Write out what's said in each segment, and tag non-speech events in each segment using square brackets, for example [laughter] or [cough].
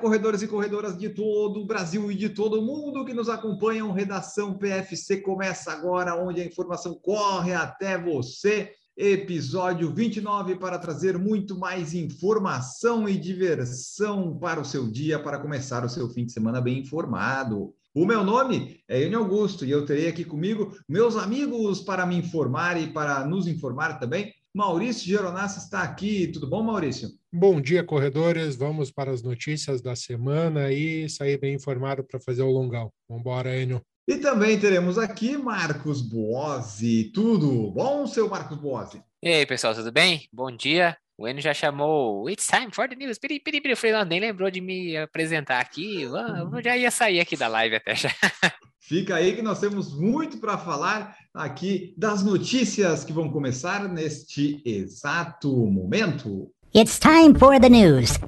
Corredores e corredoras de todo o Brasil e de todo o mundo que nos acompanham. Redação PFC começa agora, onde a informação corre até você. Episódio 29 para trazer muito mais informação e diversão para o seu dia, para começar o seu fim de semana bem informado. O meu nome é Enio Augusto e eu terei aqui comigo meus amigos para me informar e para nos informar também. Maurício Geronassa está aqui. Tudo bom, Maurício? Bom dia, corredores. Vamos para as notícias da semana e sair bem informado para fazer o longão. Vamos embora, Enio. E também teremos aqui Marcos Boazzi. Tudo bom, seu Marcos Boazzi? E aí, pessoal, tudo bem? Bom dia. O Enio já chamou It's time for the news. Piri, piri, piri. Eu falei, não, nem lembrou de me apresentar aqui. Eu [laughs] já ia sair aqui da live até já. [laughs] Fica aí que nós temos muito para falar aqui das notícias que vão começar neste exato momento. It's time for the news.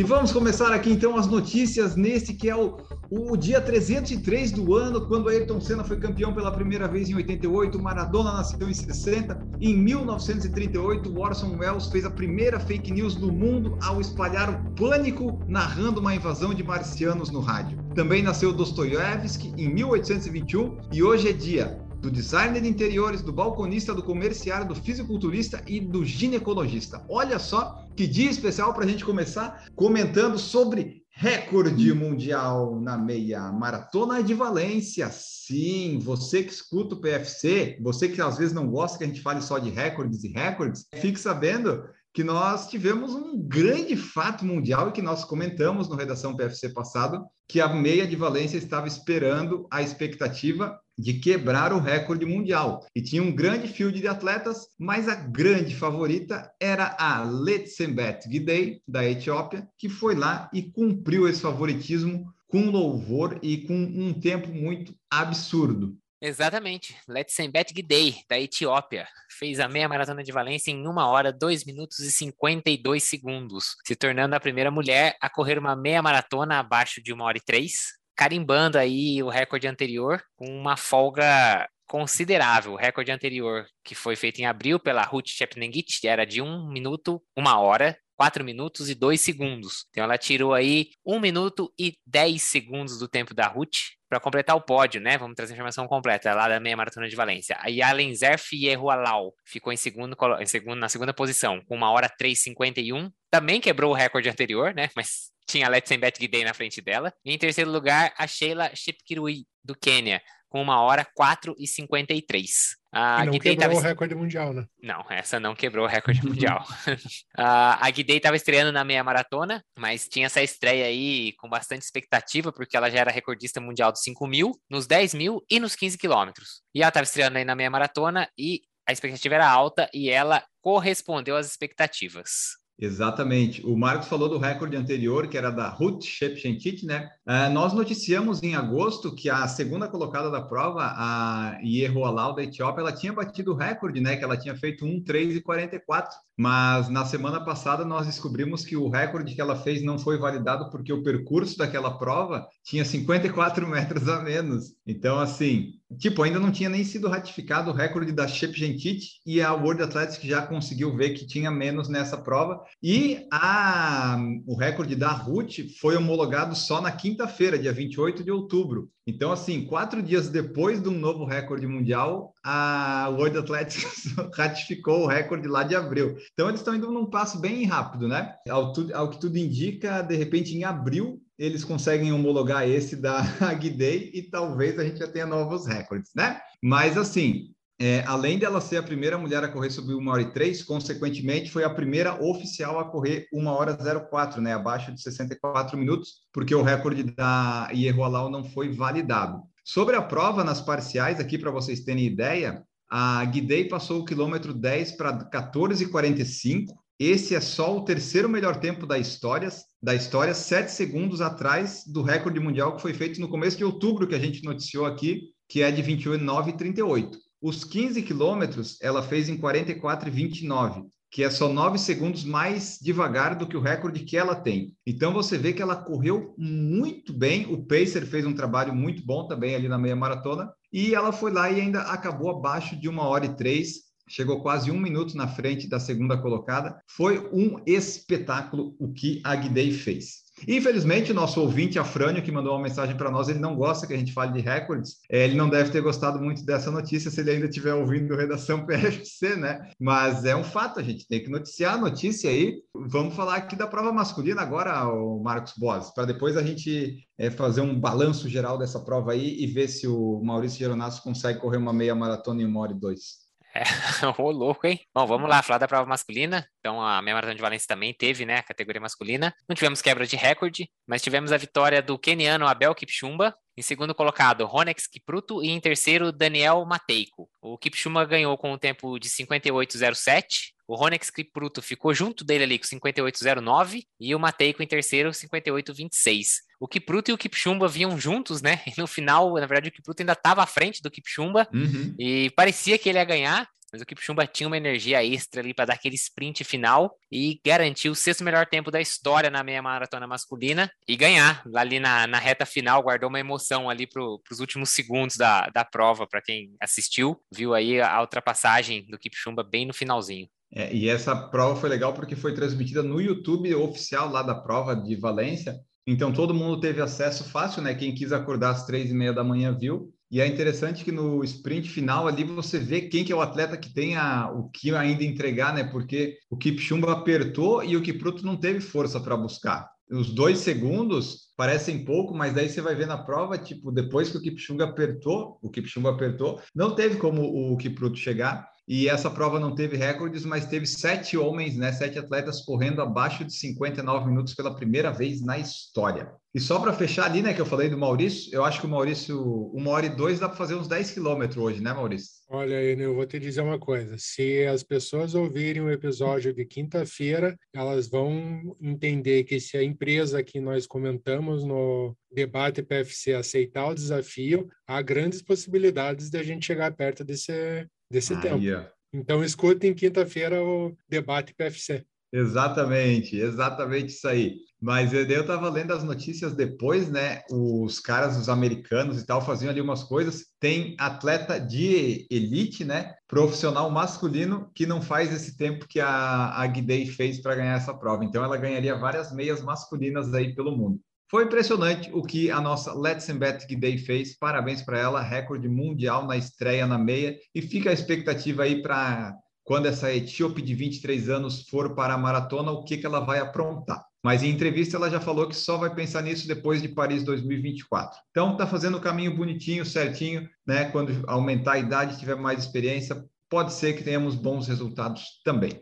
E vamos começar aqui então as notícias nesse que é o, o dia 303 do ano, quando Ayrton Senna foi campeão pela primeira vez em 88, Maradona nasceu em 60, em 1938 Orson Welles fez a primeira fake news do mundo ao espalhar o pânico narrando uma invasão de marcianos no rádio. Também nasceu Dostoiévski em 1821 e hoje é dia do designer de interiores, do balconista, do comerciário, do fisiculturista e do ginecologista. Olha só que dia especial para a gente começar comentando sobre recorde mundial na meia maratona de Valência. Sim, você que escuta o PFC, você que às vezes não gosta que a gente fale só de recordes e recordes, fique sabendo que nós tivemos um grande fato mundial e que nós comentamos no Redação PFC passado, que a meia de Valência estava esperando a expectativa de quebrar o recorde mundial. E tinha um grande field de atletas, mas a grande favorita era a Letsembet Gidey, da Etiópia, que foi lá e cumpriu esse favoritismo com louvor e com um tempo muito absurdo. Exatamente. Letsembet Gidey, da Etiópia, fez a meia maratona de Valência em 1 hora, 2 minutos e 52 segundos, se tornando a primeira mulher a correr uma meia maratona abaixo de 1 hora e 3, carimbando aí o recorde anterior com uma folga considerável. O recorde anterior, que foi feito em abril pela Ruth Chepnengit, era de 1 minuto, 1 hora, 4 minutos e 2 segundos. Então ela tirou aí 1 minuto e 10 segundos do tempo da Ruth para completar o pódio, né? Vamos trazer a informação completa lá da meia maratona de Valência. A Yalen Zerf Yehualau ficou em segundo, em segundo, na segunda posição, com 1 hora 3,51. Também quebrou o recorde anterior, né? Mas tinha a Letsenbet Gidey na frente dela. E em terceiro lugar, a Sheila Shipkirui, do Quênia, com 1 hora 4 e 53. A não Guidei quebrou tava... o recorde mundial, né? Não, essa não quebrou o recorde mundial. [laughs] a Guidei estava estreando na meia maratona, mas tinha essa estreia aí com bastante expectativa, porque ela já era recordista mundial dos 5 mil, nos 10 mil e nos 15 quilômetros. E ela estava estreando aí na meia maratona e a expectativa era alta e ela correspondeu às expectativas. Exatamente. O Marcos falou do recorde anterior, que era da Ruth Shepchentit, né? Uh, nós noticiamos em agosto que a segunda colocada da prova, a Yehoalau da Etiópia, ela tinha batido o recorde, né? Que ela tinha feito 1,3,44. Mas na semana passada nós descobrimos que o recorde que ela fez não foi validado porque o percurso daquela prova tinha 54 metros a menos. Então, assim, tipo, ainda não tinha nem sido ratificado o recorde da Shep Gentit e a World Athletics já conseguiu ver que tinha menos nessa prova. E a, o recorde da Ruth foi homologado só na quinta-feira, dia 28 de outubro. Então, assim, quatro dias depois de um novo recorde mundial, a World Athletics [laughs] ratificou o recorde lá de abril. Então, eles estão indo num passo bem rápido, né? Ao, tu, ao que tudo indica, de repente, em abril, eles conseguem homologar esse da [laughs] Guidei e talvez a gente já tenha novos recordes, né? Mas, assim, é, além dela ser a primeira mulher a correr sobre 1 hora e 3, consequentemente foi a primeira oficial a correr 1 hora 04, né, abaixo de 64 minutos, porque o recorde da Ierualau não foi validado. Sobre a prova nas parciais, aqui para vocês terem ideia, a Guidei passou o quilômetro 10 para 14,45. Esse é só o terceiro melhor tempo da história, da história, sete segundos atrás do recorde mundial que foi feito no começo de outubro, que a gente noticiou aqui, que é de 29,38. Os 15 quilômetros ela fez em 44,29 que é só 9 segundos mais devagar do que o recorde que ela tem. Então você vê que ela correu muito bem, o Pacer fez um trabalho muito bom também ali na meia maratona, e ela foi lá e ainda acabou abaixo de uma hora e três, chegou quase um minuto na frente da segunda colocada. Foi um espetáculo o que a Guidei fez. Infelizmente, nosso ouvinte, Afrânio, que mandou uma mensagem para nós, ele não gosta que a gente fale de recordes. É, ele não deve ter gostado muito dessa notícia se ele ainda estiver ouvindo Redação [laughs] PFC, né? Mas é um fato, a gente tem que noticiar a notícia aí. Vamos falar aqui da prova masculina agora, o Marcos Boas, para depois a gente é, fazer um balanço geral dessa prova aí e ver se o Maurício Geronasso consegue correr uma meia maratona em uma hora e dois. É, [laughs] ô louco, hein? Bom, vamos lá, falar da prova masculina. Então, a meia maratona de Valência também teve, né, a categoria masculina. Não tivemos quebra de recorde, mas tivemos a vitória do keniano Abel Kipchumba, em segundo colocado, Ronex Kipruto, e em terceiro, Daniel Mateico. O Kipchumba ganhou com o tempo de 58,07. O Ronex Kipruto ficou junto dele ali com 58,09 e o Mateico em terceiro, 58,26. O Kipruto e o Kipchumba vinham juntos, né? [laughs] E no final, na verdade, o Kipruto ainda estava à frente do Kipchumba Uhum. e parecia que ele ia ganhar, mas o Kipchumba tinha uma energia extra ali para dar aquele sprint final e garantir o sexto melhor tempo da história na meia maratona masculina e ganhar ali na, na reta final, guardou uma emoção ali para os últimos segundos da, da prova, para quem assistiu, viu aí a ultrapassagem do Kipchumba bem no finalzinho. É, e essa prova foi legal porque foi transmitida no YouTube oficial lá da prova de Valência. Então todo mundo teve acesso fácil, né? Quem quis acordar às três e meia da manhã viu. E é interessante que no sprint final ali você vê quem que é o atleta que tem a, o que ainda entregar, né? Porque o Kipchumba apertou e o Kipruto não teve força para buscar. Os dois segundos parecem pouco, mas daí você vai ver na prova, tipo, depois que o Kipchumba apertou, o Kipchumba apertou, não teve como o Kipruto chegar. E essa prova não teve recordes, mas teve sete homens, né, sete atletas correndo abaixo de 59 minutos pela primeira vez na história. E só para fechar ali, né, que eu falei do Maurício, eu acho que o Maurício, uma hora e dois dá para fazer uns 10 quilômetros hoje, né, Maurício? Olha, eu vou te dizer uma coisa. Se as pessoas ouvirem o episódio de quinta-feira, elas vão entender que se a empresa que nós comentamos no debate PFC aceitar o desafio, há grandes possibilidades de a gente chegar perto desse, desse tempo. Aí, ó. Então, escutem quinta-feira o debate PFC. Exatamente, exatamente isso aí. Mas eu estava lendo as notícias depois, né? Os caras, os americanos e tal, faziam ali umas coisas. Tem atleta de elite, né? Profissional masculino que não faz esse tempo que a, a Guidei fez para ganhar essa prova. Então ela ganharia várias meias masculinas aí pelo mundo. Foi impressionante o que a nossa Let's Bet Guidei fez. Parabéns para ela, recorde mundial na estreia na meia. E fica a expectativa aí para quando essa etíope de 23 anos for para a maratona, o que, que ela vai aprontar. Mas em entrevista ela já falou que só vai pensar nisso depois de Paris 2024. Então tá fazendo o caminho bonitinho, certinho, né? Quando aumentar a idade, tiver mais experiência, pode ser que tenhamos bons resultados também.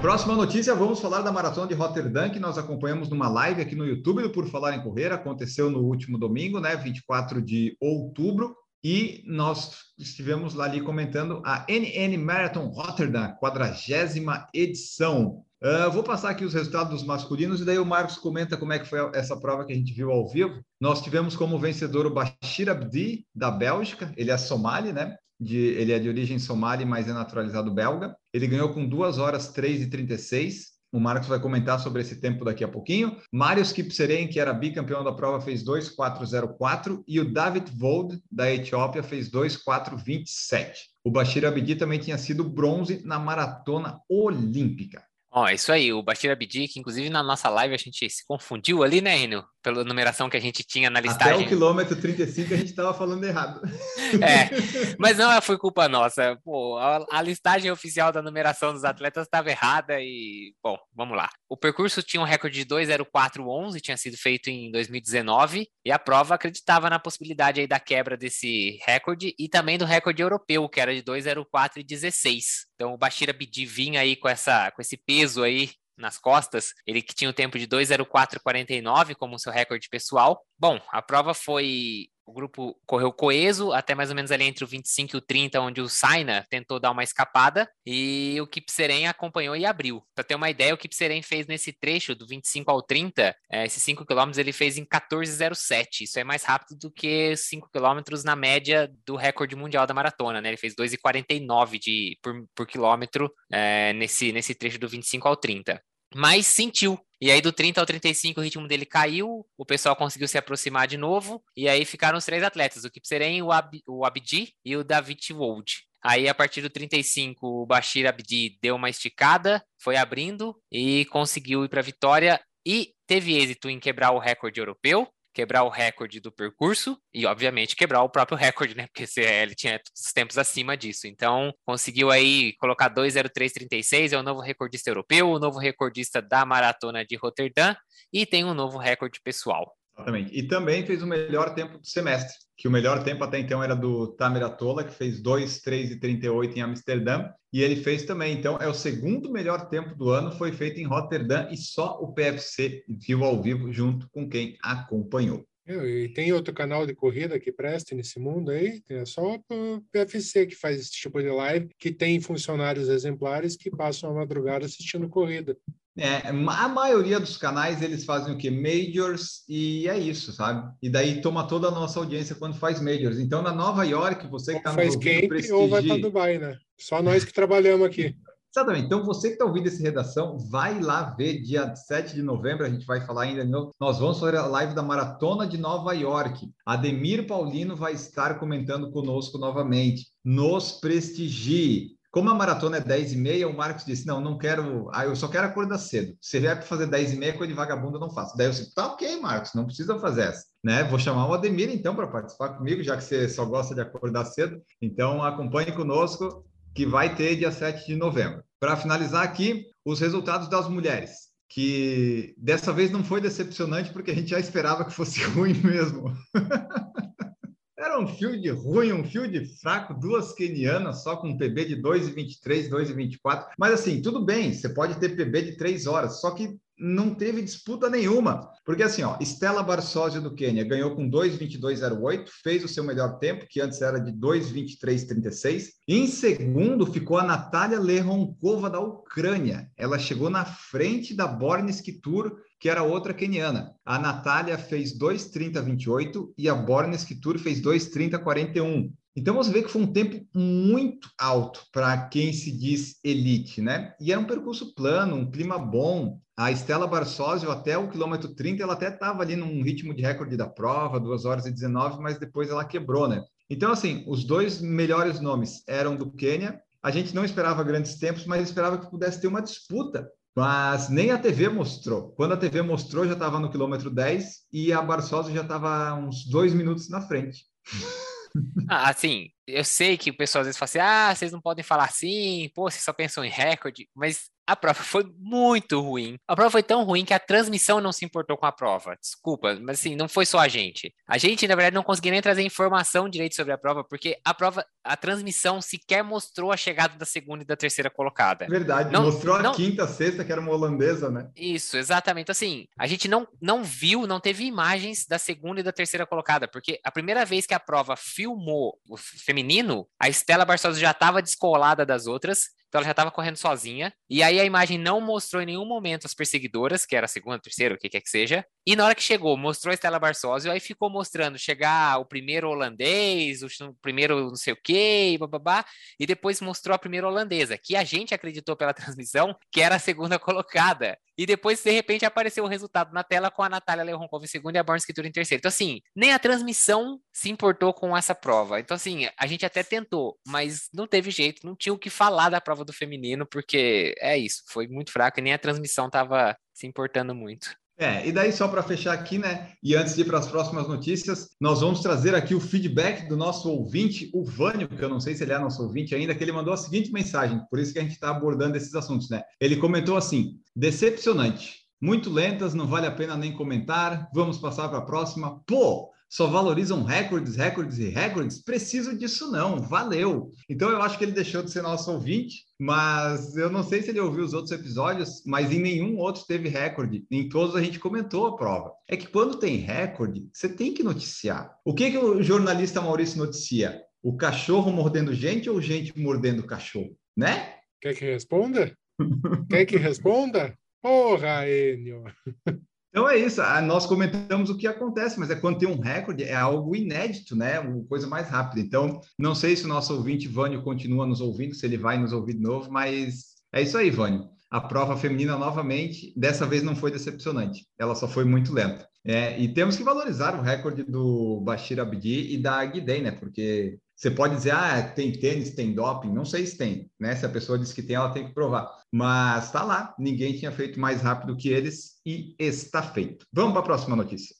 Próxima notícia, vamos falar da maratona de Rotterdam, que nós acompanhamos numa live aqui no YouTube do Por Falar em Correr, aconteceu no último domingo, né, 24 de outubro, e nós estivemos lá ali comentando a NN Marathon Rotterdam, quadragésima edição. Uh, vou passar aqui os resultados dos masculinos e daí o Marcos comenta como é que foi essa prova que a gente viu ao vivo. Nós tivemos como vencedor o Bashir Abdi, da Bélgica, ele é somali, né? De, ele é de origem somali, mas é naturalizado belga. Ele ganhou com 2 horas 3 e 36. O Marcos vai comentar sobre esse tempo daqui a pouquinho. Marius Kipseren, que era bicampeão da prova, fez 2,404 e o David Vold, da Etiópia, fez 2,427. O Bashir Abdi também tinha sido bronze na maratona olímpica. Ó, é isso aí, o Bashir Abdi, que inclusive na nossa live a gente se confundiu ali, né, Rino? Pela numeração que a gente tinha na listagem. Até o quilômetro 35 a gente estava falando errado. [laughs] É, mas não foi culpa nossa. Pô, a, a listagem oficial da numeração dos atletas estava errada e, bom, vamos lá. O percurso tinha um recorde de 2:04:11, tinha sido feito em 2019 e a prova acreditava na possibilidade aí da quebra desse recorde e também do recorde europeu, que era de 2:04:16. Então o Bashir Abdi vinha aí com essa com esse peso aí nas costas, ele que tinha o um tempo de 2:04:49 como seu recorde pessoal. Bom, a prova foi o grupo correu coeso, até mais ou menos ali entre o 25 e o 30, onde o Saina tentou dar uma escapada, e o Kipseren acompanhou e abriu. Para ter uma ideia, o Kipseren fez nesse trecho do 25 ao 30, é, esses 5 quilômetros ele fez em 14,07. Isso é mais rápido do que 5 quilômetros na média do recorde mundial da maratona, né? Ele fez 2,49 de, por, por quilômetro é, nesse, nesse trecho do 25 ao 30 mas sentiu. E aí, do 30 ao 35, o ritmo dele caiu, o pessoal conseguiu se aproximar de novo, e aí ficaram os três atletas: o Kipseren, o, Ab o Abdi e o David Wold. Aí, a partir do 35, o Bashir Abdi deu uma esticada, foi abrindo e conseguiu ir para a vitória e teve êxito em quebrar o recorde europeu quebrar o recorde do percurso e, obviamente, quebrar o próprio recorde, né? Porque ele tinha os tempos acima disso. Então, conseguiu aí colocar 2:03:36, é o novo recordista europeu, o novo recordista da maratona de Roterdã e tem um novo recorde pessoal. Exatamente. E também fez o melhor tempo do semestre, que o melhor tempo até então era do Tamer Atola, que fez 2, 3 e 38 em Amsterdã, e ele fez também. Então, é o segundo melhor tempo do ano, foi feito em Roterdã, e só o PFC viu ao vivo junto com quem acompanhou. E tem outro canal de corrida que presta nesse mundo aí? É só o PFC que faz esse tipo de live, que tem funcionários exemplares que passam a madrugada assistindo corrida. É, a maioria dos canais eles fazem o que? Majors e é isso, sabe? E daí toma toda a nossa audiência quando faz Majors. Então, na Nova York, você que está no faz camp prestigie... ou vai para Dubai, né? Só nós que trabalhamos aqui. Exatamente. Então, você que está ouvindo essa redação, vai lá ver dia 7 de novembro, a gente vai falar ainda de novo. Nós vamos fazer a live da Maratona de Nova York. Ademir Paulino vai estar comentando conosco novamente. Nos prestigie. Como a maratona é 10 e meia, o Marcos disse: Não, não quero, ah, eu só quero acordar cedo. Se vier para fazer 10 e meia, coisa de vagabundo eu não faço. Daí eu disse: Tá ok, Marcos, não precisa fazer essa. Né? Vou chamar o Ademir então para participar comigo, já que você só gosta de acordar cedo. Então acompanhe conosco, que vai ter dia 7 de novembro. Para finalizar aqui, os resultados das mulheres que dessa vez não foi decepcionante porque a gente já esperava que fosse [laughs] ruim mesmo. [laughs] Era um field ruim, um field fraco, duas kenianas só com PB de 2,23, 2,24. Mas assim, tudo bem, você pode ter PB de 3 horas, só que não teve disputa nenhuma. Porque assim, ó, Stella Barsósio do Quênia ganhou com 2,22,08, fez o seu melhor tempo, que antes era de 2,23,36. Em segundo ficou a Natália Leronkova da Ucrânia. Ela chegou na frente da Bornes Kitur, que era outra queniana. A Natália fez 2,30,28 e a Bornes Kitur fez 2,30,41. Então você vê que foi um tempo muito alto para quem se diz elite, né? E era um percurso plano, um clima bom. A Estela Barsósio, até o quilômetro 30, ela até estava ali num ritmo de recorde da prova, 2 horas e 19, mas depois ela quebrou, né? Então, assim, os dois melhores nomes eram do Quênia. A gente não esperava grandes tempos, mas esperava que pudesse ter uma disputa. Mas nem a TV mostrou. Quando a TV mostrou, já estava no quilômetro 10 e a Barsósio já estava uns dois minutos na frente. [laughs] Ah, assim, eu sei que o pessoal às vezes fala assim: ah, vocês não podem falar assim, pô, vocês só pensam em recorde, mas a prova foi muito ruim. A prova foi tão ruim que a transmissão não se importou com a prova. Desculpa, mas assim, não foi só a gente. A gente, na verdade, não conseguia nem trazer informação direito sobre a prova, porque a prova, a transmissão sequer mostrou a chegada da segunda e da terceira colocada. Verdade, não, mostrou a não... quinta, sexta, que era uma holandesa, né? Isso, exatamente. Assim, a gente não, não viu, não teve imagens da segunda e da terceira colocada, porque a primeira vez que a prova filmou o feminino, a Estela Barcelos já estava descolada das outras então ela já estava correndo sozinha. E aí a imagem não mostrou em nenhum momento as perseguidoras, que era a segunda, terceira, o que quer que seja. E na hora que chegou, mostrou a Estela Barsósio, aí ficou mostrando chegar o primeiro holandês, o primeiro não sei o quê, e bababá, e depois mostrou a primeira holandesa, que a gente acreditou pela [laughs] transmissão que era a segunda [laughs] colocada. E depois, de repente, apareceu o resultado na tela com a Natália Leonkov em segundo e a Born Escritura em terceiro. Então, assim, nem a transmissão se importou com essa prova. Então, assim, a gente até tentou, mas não teve jeito, não tinha o que falar da prova do feminino, porque é isso, foi muito fraco e nem a transmissão estava se importando muito. É, e daí só para fechar aqui, né? E antes de ir para as próximas notícias, nós vamos trazer aqui o feedback do nosso ouvinte, o Vânio, que eu não sei se ele é nosso ouvinte ainda, que ele mandou a seguinte mensagem, por isso que a gente está abordando esses assuntos, né? Ele comentou assim: decepcionante, muito lentas, não vale a pena nem comentar, vamos passar para a próxima. Pô, só valorizam recordes, recordes e recordes. Preciso disso não, valeu. Então eu acho que ele deixou de ser nosso ouvinte, mas eu não sei se ele ouviu os outros episódios, mas em nenhum outro teve recorde. Em todos a gente comentou a prova. É que quando tem recorde, você tem que noticiar. O que, que o jornalista Maurício noticia? O cachorro mordendo gente ou gente mordendo cachorro, né? Quer que responda? Quer que responda? Porra, Enio! [laughs] Então é isso, ah, nós comentamos o que acontece, mas é quando tem um recorde, é algo inédito, né? Uma coisa mais rápida. Então, não sei se o nosso ouvinte Vânio continua nos ouvindo, se ele vai nos ouvir de novo, mas é isso aí, Vânio. A prova feminina novamente, dessa vez não foi decepcionante, ela só foi muito lenta. É, e temos que valorizar o recorde do Bashir Abdi e da Guidei, né? Porque você pode dizer, ah, tem tênis, tem doping, não sei se tem, né? Se a pessoa diz que tem, ela tem que provar. Mas está lá, ninguém tinha feito mais rápido que eles e está feito. Vamos para a próxima notícia.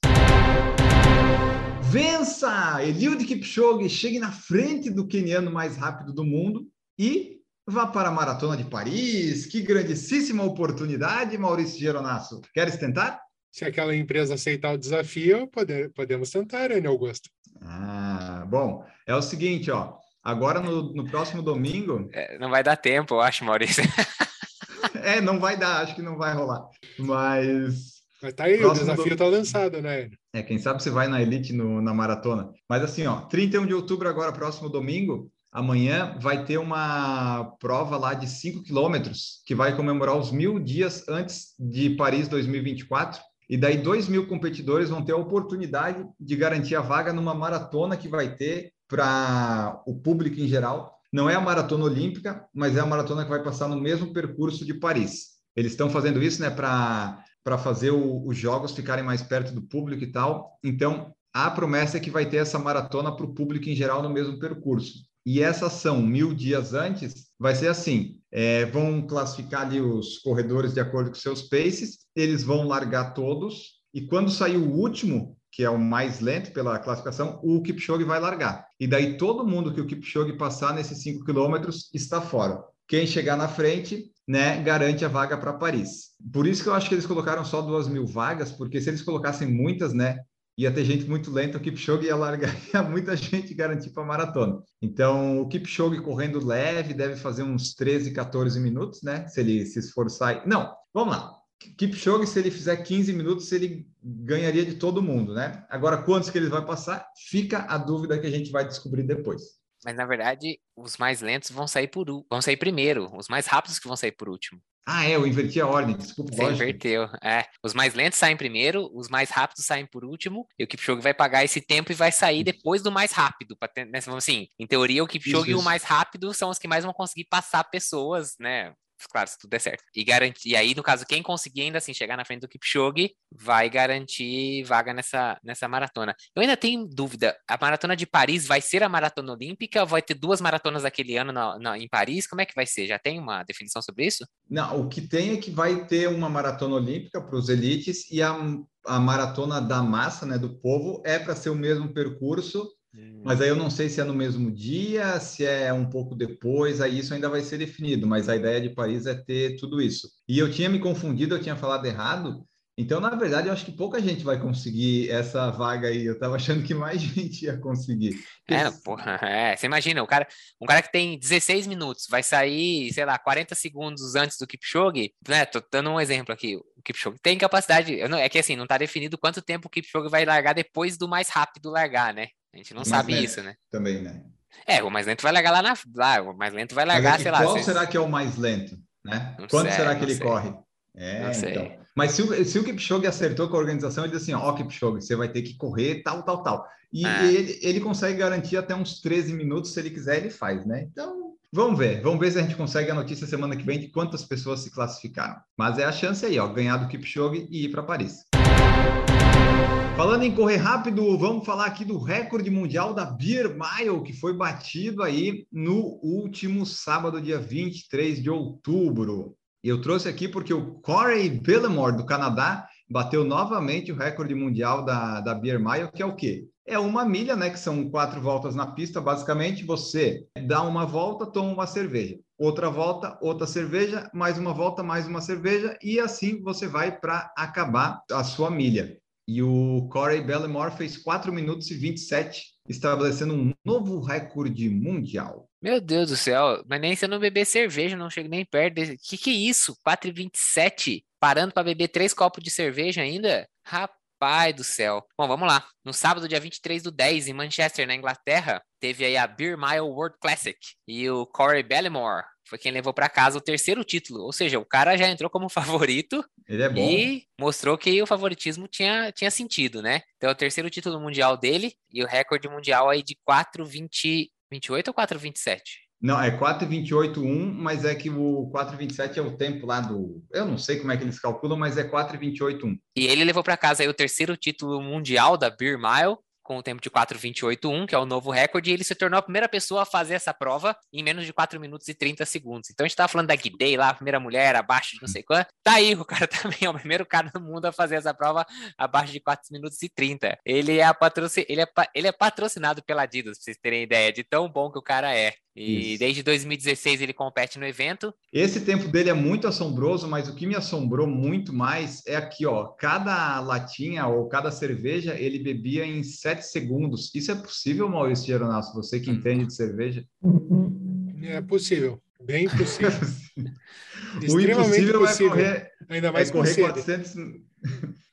Vença! Eliud Kipchoge chegue na frente do queniano mais rápido do mundo e vá para a Maratona de Paris. Que grandíssima oportunidade, Maurício Geronasso. Queres tentar? Se aquela empresa aceitar o desafio, pode, podemos tentar, Ana Augusto. Ah, bom, é o seguinte, ó. Agora no, no próximo domingo. É, não vai dar tempo, eu acho, Maurício. [laughs] é, não vai dar, acho que não vai rolar. Mas. Mas tá aí, o desafio do... tá lançado, né? É, quem sabe você vai na Elite no, na maratona. Mas assim, ó, 31 de outubro, agora, próximo domingo, amanhã vai ter uma prova lá de 5 quilômetros que vai comemorar os mil dias antes de Paris 2024. E daí, dois mil competidores vão ter a oportunidade de garantir a vaga numa maratona que vai ter para o público em geral. Não é a maratona olímpica, mas é a maratona que vai passar no mesmo percurso de Paris. Eles estão fazendo isso né, para fazer o, os jogos ficarem mais perto do público e tal. Então, a promessa é que vai ter essa maratona para o público em geral no mesmo percurso. E essa ação, mil dias antes, vai ser assim: é, vão classificar ali os corredores de acordo com seus paces, eles vão largar todos, e quando sair o último, que é o mais lento pela classificação, o Kipchoge vai largar. E daí todo mundo que o Kipchoge passar nesses 5 quilômetros está fora. Quem chegar na frente, né, garante a vaga para Paris. Por isso que eu acho que eles colocaram só duas mil vagas, porque se eles colocassem muitas, né, ia ter gente muito lenta, o Kipchoge ia largar, [laughs] ia muita gente garantir para a maratona. Então, o Kipchoge correndo leve deve fazer uns 13, 14 minutos, né? Se ele se esforçar. Não, vamos lá. Kipchoge, se ele fizer 15 minutos, ele ganharia de todo mundo, né? Agora, quantos que ele vai passar? Fica a dúvida que a gente vai descobrir depois. Mas na verdade, os mais lentos vão sair por vão sair primeiro, os mais rápidos que vão sair por último. Ah, é, eu inverti a ordem, desculpa. Você inverteu. É, os mais lentos saem primeiro, os mais rápidos saem por último, e o Kipchoge vai pagar esse tempo e vai sair depois do mais rápido. Ter, né, assim, em teoria, o Kipchoge isso. e o mais rápido são os que mais vão conseguir passar pessoas, né? Claro, se tudo der certo. E garantir, e aí, no caso, quem conseguir ainda assim chegar na frente do Kipchoge vai garantir vaga nessa, nessa maratona. Eu ainda tenho dúvida, a maratona de Paris vai ser a maratona olímpica vai ter duas maratonas aquele ano na, na, em Paris? Como é que vai ser? Já tem uma definição sobre isso? Não, o que tem é que vai ter uma maratona olímpica para os elites e a, a maratona da massa, né, do povo, é para ser o mesmo percurso mas aí eu não sei se é no mesmo dia, se é um pouco depois, aí isso ainda vai ser definido, mas a ideia de Paris é ter tudo isso. E eu tinha me confundido, eu tinha falado errado, então, na verdade, eu acho que pouca gente vai conseguir essa vaga aí. Eu estava achando que mais [laughs] gente ia conseguir. É, porra, é. Você imagina, o cara, um cara que tem 16 minutos vai sair, sei lá, 40 segundos antes do Kipchoge, né? Tô dando um exemplo aqui. O Kipchoge tem capacidade, não, é que assim, não está definido quanto tempo o Kipchoge vai largar depois do mais rápido largar, né? A gente não sabe lento, isso, né? Também, né? É, o mais lento vai largar lá na. Lá, o mais lento vai largar, é sei lá. Qual será que é o mais lento? Né? Quanto sei, será que ele sei. corre? É, então. Mas se o, se o Kipchoge acertou com a organização, ele diz assim: ó, oh, Kipchoge, você vai ter que correr tal, tal, tal. E é. ele, ele consegue garantir até uns 13 minutos, se ele quiser, ele faz, né? Então, vamos ver. Vamos ver se a gente consegue a notícia semana que vem de quantas pessoas se classificaram. Mas é a chance aí, ó, ganhar do Kipchoge e ir para Paris. Falando em correr rápido, vamos falar aqui do recorde mundial da Beer Mile, que foi batido aí no último sábado, dia 23 de outubro. Eu trouxe aqui porque o Corey Bellemore, do Canadá, bateu novamente o recorde mundial da, da Beer Mile, que é o quê? É uma milha, né? Que são quatro voltas na pista. Basicamente, você dá uma volta, toma uma cerveja. Outra volta, outra cerveja, mais uma volta, mais uma cerveja, e assim você vai para acabar a sua milha. E o Corey Bellemore fez 4 minutos e 27, estabelecendo um novo recorde mundial. Meu Deus do céu, mas nem se eu não beber cerveja, não chego nem perto desse. Que que é isso? 4,27? Parando para beber três copos de cerveja ainda? Rapaz do céu. Bom, vamos lá. No sábado, dia 23 do 10, em Manchester, na Inglaterra, teve aí a Beer Mile World Classic. E o Corey Bellemore foi quem levou para casa o terceiro título. Ou seja, o cara já entrou como [laughs] favorito é e mostrou que o favoritismo tinha, tinha sentido, né? Então, é o terceiro título mundial dele e o recorde mundial aí de 4,20 28 ou 4,27? Não, é 4,28,1, mas é que o 4,27 é o tempo lá do. Eu não sei como é que eles calculam, mas é 4,28,1. E ele levou para casa aí o terceiro título mundial da Beer Mile, com o tempo de 4,28,1, que é o novo recorde, e ele se tornou a primeira pessoa a fazer essa prova em menos de 4 minutos e 30 segundos. Então a gente tava falando da Guidei lá, a primeira mulher abaixo de não sei quanto. Tá aí, o cara [laughs] também é o primeiro cara do mundo a fazer essa prova abaixo de 4 minutos e 30. Ele é, a patroci... ele é, pa- ele é patrocinado pela Adidas, pra vocês terem ideia de tão bom que o cara é. E Isso. desde 2016 ele compete no evento. Esse tempo dele é muito assombroso, mas o que me assombrou muito mais é aqui, ó. Cada latinha ou cada cerveja ele bebia em 7 segundos. Isso é possível, Maurício Geronasso? Você que entende de cerveja? É possível, bem possível. [laughs] o impossível é possível. correr, Ainda é mais com correr sede. 400.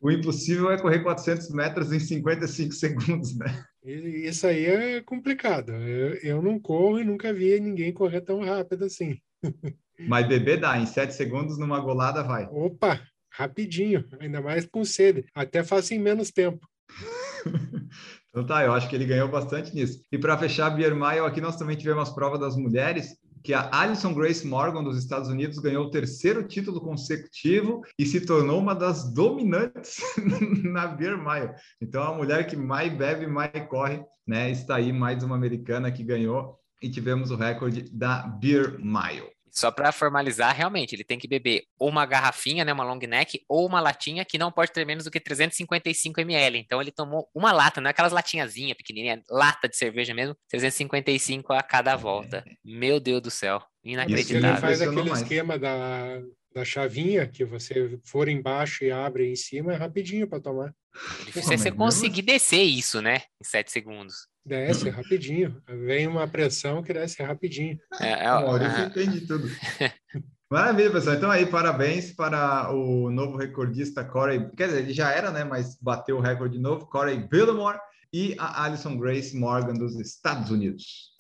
O impossível é correr 400 metros em 55 segundos, né? Isso aí é complicado. Eu, eu não corro e nunca vi ninguém correr tão rápido assim. [laughs] Mas beber dá, em 7 segundos numa golada vai. Opa, rapidinho, ainda mais com sede. Até faço em menos tempo. [laughs] Então tá, eu acho que ele ganhou bastante nisso. E para fechar Mile, aqui nós também tivemos prova das mulheres, que a Alison Grace Morgan dos Estados Unidos ganhou o terceiro título consecutivo e se tornou uma das dominantes [laughs] na Beer Mile. Então a mulher que mais bebe, mais corre, né? Está aí mais uma americana que ganhou e tivemos o recorde da Beer Mile. Só para formalizar, realmente, ele tem que beber ou uma garrafinha, né, uma long neck, ou uma latinha que não pode ter menos do que 355 ml. Então ele tomou uma lata, não é aquelas latinhazinhas pequenininhas, lata de cerveja mesmo, 355 a cada volta. Meu Deus do céu, Ele inacreditável. faz Impressionou aquele mais. esquema da, da chavinha que você for embaixo e abre em cima, é rapidinho para tomar. Difícil Porra, é você conseguir descer isso, né, em 7 segundos. Desce rapidinho. Vem uma pressão que desce rapidinho. É, é, O Maurício é, entende tudo. [laughs] Maravilha, pessoal. Então aí, parabéns para o novo recordista Corey. Quer dizer, ele já era, né? Mas bateu o recorde de novo, Corey Billimore e a Alison Grace Morgan dos Estados Unidos.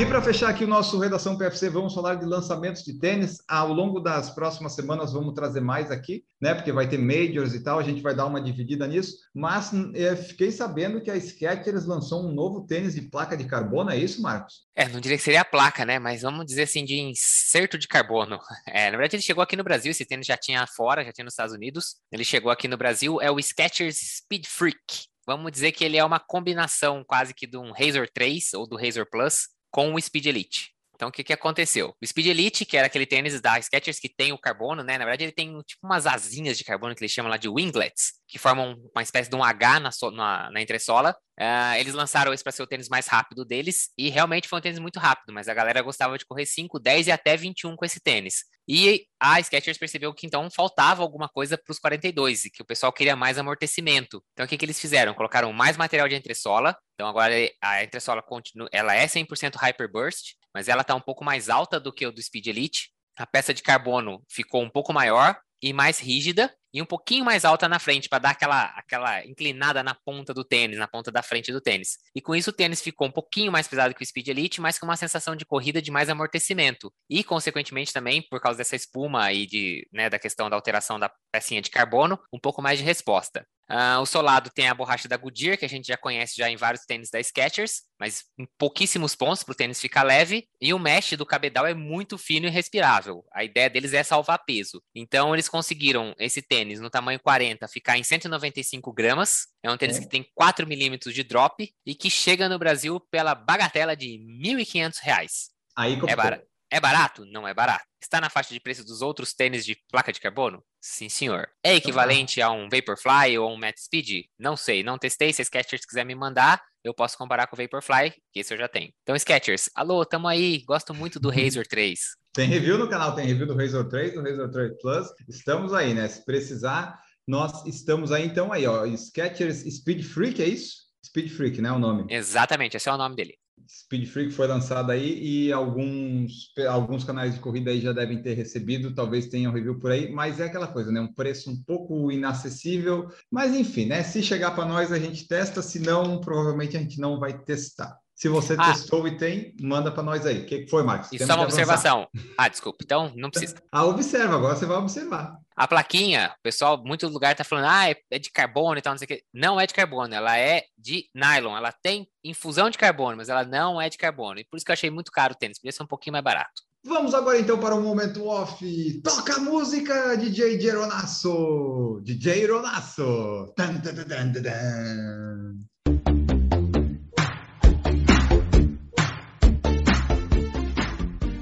E para fechar aqui o nosso Redação PFC, vamos falar de lançamentos de tênis. Ao longo das próximas semanas vamos trazer mais aqui, né? Porque vai ter majors e tal, a gente vai dar uma dividida nisso. Mas eh, fiquei sabendo que a Skechers lançou um novo tênis de placa de carbono, é isso, Marcos? É, não diria que seria a placa, né? Mas vamos dizer assim, de inserto de carbono. [laughs] É, na verdade, ele chegou aqui no Brasil, esse tênis já tinha fora, já tinha nos Estados Unidos. Ele chegou aqui no Brasil, é o Skechers Speed Freak. Vamos dizer que ele é uma combinação quase que de um Razor 3 ou do Razor Plus com o Speed Elite. Então, o que, que aconteceu? O Speed Elite, que era aquele tênis da Skechers que tem o carbono, né? Na verdade, ele tem tipo umas asinhas de carbono que eles chamam lá de winglets, que formam uma espécie de um H na, so- na, na entressola. Ah, eles lançaram esse para ser o tênis mais rápido deles, e realmente foi um tênis muito rápido, mas a galera gostava de correr 5, 10 e até 21 com esse tênis. E a Skechers percebeu que então faltava alguma coisa para os 42, e que o pessoal queria mais amortecimento. Então o que, que eles fizeram? Colocaram mais material de entressola, então agora a entressola continua, ela é 100% Hyperburst, mas ela está um pouco mais alta do que o do Speed Elite. A peça de carbono ficou um pouco maior e mais rígida e um pouquinho mais alta na frente para dar aquela, aquela inclinada na ponta do tênis, na ponta da frente do tênis. E com isso o tênis ficou um pouquinho mais pesado que o Speed Elite, mas com uma sensação de corrida de mais amortecimento. E consequentemente também por causa dessa espuma e de, né, da questão da alteração da pecinha de carbono, um pouco mais de resposta. Ah, o solado tem a borracha da Goodyear, que a gente já conhece já em vários tênis da Skechers, mas em pouquíssimos pontos para o tênis ficar leve. E o mesh do cabedal é muito fino e respirável. A ideia deles é salvar peso. Então eles conseguiram esse tênis no tamanho 40 ficar em 195 gramas. É um tênis É. que tem 4 milímetros de drop e que chega no Brasil pela bagatela de 1.500 reais. Aí É barato. É barato? Não é barato. Está na faixa de preço dos outros tênis de placa de carbono? Sim, senhor. É equivalente a um Vaporfly ou um Matt Speed? Não sei, não testei. Se a Skechers quiser me mandar, eu posso comparar com o Vaporfly, que esse eu já tenho. Então, Skechers, alô, tamo aí. Gosto muito do Razor 3. Tem review no canal, tem review do Razor 3, do Razor 3 Plus. Estamos aí, né? Se precisar, Nós estamos aí, então, aí, ó, Skechers Speed Freak, é isso? Speed Freak, né, o nome? Exatamente, esse é o nome dele. Speed Freak foi lançado aí e alguns, alguns canais de corrida aí já devem ter recebido, talvez tenham review por aí, mas é aquela coisa, né? Um preço um pouco inacessível, mas enfim, né? Se chegar para nós a gente testa, se não, provavelmente a gente não vai testar. Se você ah. testou e tem, manda para nós aí. O que foi, Marcos? E só uma observação. Ah, desculpa. Então, não precisa. [laughs] Ah, observa. Agora você vai observar. A plaquinha, o pessoal, muito lugar tá falando, ah, é, de carbono e tal, não sei o quê. Não é de carbono, ela é de nylon. Ela tem infusão de carbono, mas ela não é de carbono. E por isso que eu achei muito caro o tênis. Podia ser um pouquinho mais barato. Vamos agora então para o momento off. Toca a música, DJ Geronasso. DJ Geronasso. Tan, tan, tan,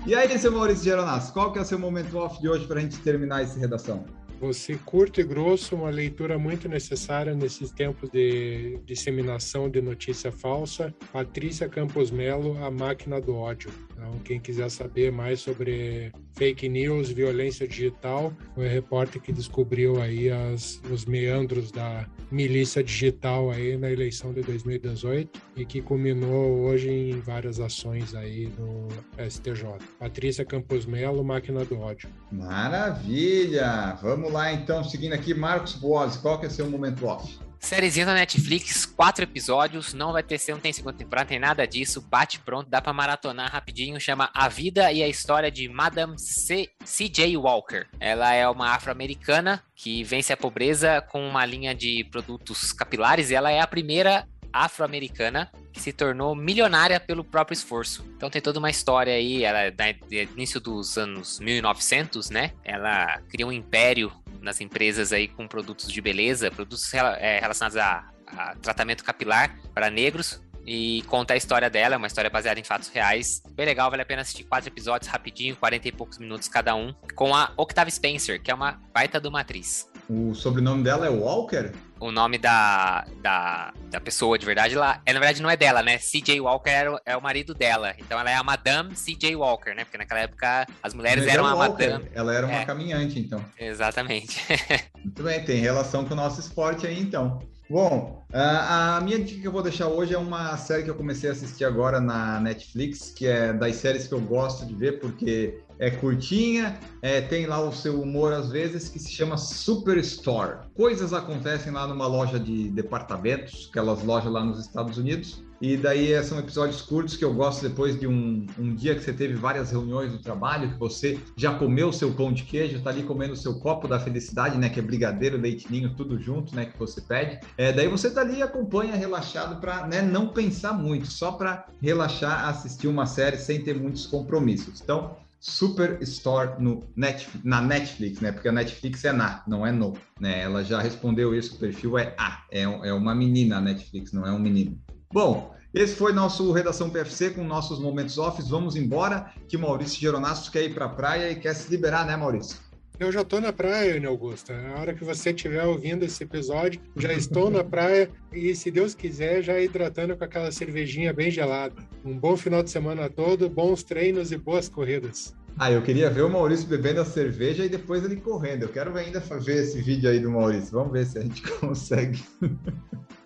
E aí, seu Maurício Geronasso, qual que é o seu momento off de hoje para a gente terminar essa redação? Você curto e grosso, uma leitura muito necessária nesses tempos de disseminação de notícia falsa. Patrícia Campos Melo, A Máquina do Ódio. Então, quem quiser saber mais sobre fake news, violência digital, foi a repórter que descobriu aí as, os meandros da milícia digital aí na eleição de 2018 e que culminou hoje em várias ações aí no STJ. Patrícia Campos Melo, Máquina do Ódio. Maravilha! Vamos lá então, seguindo aqui, Marcos Boas, qual que é seu momento off? Sériezinha da Netflix, quatro episódios, não vai ter, não tem segunda temporada, tem nada disso, bate pronto, dá para maratonar rapidinho, chama A Vida e a História de Madame. C.J. Walker. Ela é uma afro-americana que vence a pobreza com uma linha de produtos capilares e ela é a primeira afro-americana que se tornou milionária pelo próprio esforço. Então tem toda uma história aí, ela é do início dos anos 1900, né? Ela criou um império nas empresas aí com produtos de beleza, produtos é, relacionados a, a tratamento capilar para negros, e conta a história dela, uma história baseada em fatos reais. Bem legal, vale a pena assistir quatro episódios rapidinho, 40 e poucos minutos cada um, com a Octave Spencer, que é uma baita de uma atriz. O sobrenome dela é Walker? O nome da, da, da pessoa de verdade, ela, é, na verdade não é dela, né? CJ Walker é, é o marido dela. Então ela é a Madame CJ Walker, né? Porque naquela época as mulheres Mas eram é a Walker. Madame. Ela era uma é. caminhante, então. Exatamente. [laughs] Muito bem, tem relação com o nosso esporte aí, então. Bom, a minha dica que eu vou deixar hoje é uma série que eu comecei a assistir agora na Netflix, que é das séries que eu gosto de ver, porque é curtinha, é, tem lá o seu humor às vezes, que se chama Superstore. Coisas acontecem lá numa loja de departamentos, aquelas lojas lá nos Estados Unidos, e daí eh, são episódios curtos que eu gosto depois de um, um dia que você teve várias reuniões do trabalho, que você já comeu seu pão de queijo, tá ali comendo o seu copo da felicidade, né? Que é brigadeiro, leitinho, tudo junto, né? Que você pede. É, daí você tá ali acompanha relaxado para né, não pensar muito, só para relaxar, assistir uma série sem ter muitos compromissos. Então, Superstore no Netflix, na Netflix, né? Porque a Netflix é na, não é no, né? Ela já respondeu isso, o perfil é a, é, é uma menina a Netflix, não é um menino. Bom, esse foi nosso Redação PFC com nossos momentos off. Vamos embora, que Maurício Geronasso quer ir para a praia e quer se liberar, né, Maurício? Eu já estou na praia, Ana Augusta. A hora que você estiver ouvindo esse episódio, já estou na [laughs] praia e, se Deus quiser, já hidratando com aquela cervejinha bem gelada. Um bom final de semana todo, bons treinos e boas corridas. Ah, eu queria ver o Maurício bebendo a cerveja e depois ele correndo. Eu quero ainda ver esse vídeo aí do Maurício. Vamos ver se a gente [laughs] consegue.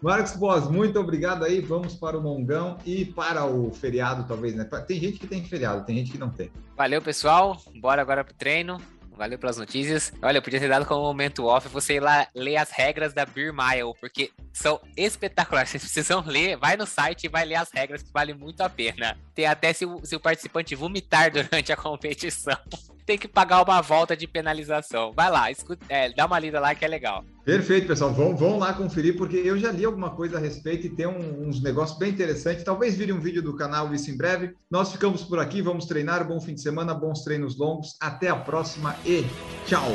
Marcos Boas, muito obrigado aí. Vamos para o Mongão e para o feriado, talvez, né? Tem gente que tem feriado, tem gente que não tem. Valeu, pessoal. Bora agora pro treino. Valeu pelas notícias. Olha, eu podia ter dado como momento off você ir lá ler as regras da Beer Mile, porque são espetaculares. [laughs] Vocês precisam ler, vai no site e vai ler as regras, que vale muito a pena. Tem até se o, se o participante vomitar [laughs] durante a competição. [laughs] Tem que pagar uma volta de penalização. Vai lá, escuta, é, dá uma lida lá que é legal. Perfeito, pessoal. Vão, vão lá conferir, porque eu já li alguma coisa a respeito e tem um, uns negócios bem interessantes. Talvez vire um vídeo do canal isso em breve. Nós ficamos por aqui, vamos treinar. Bom fim de semana, bons treinos longos. Até a próxima e tchau!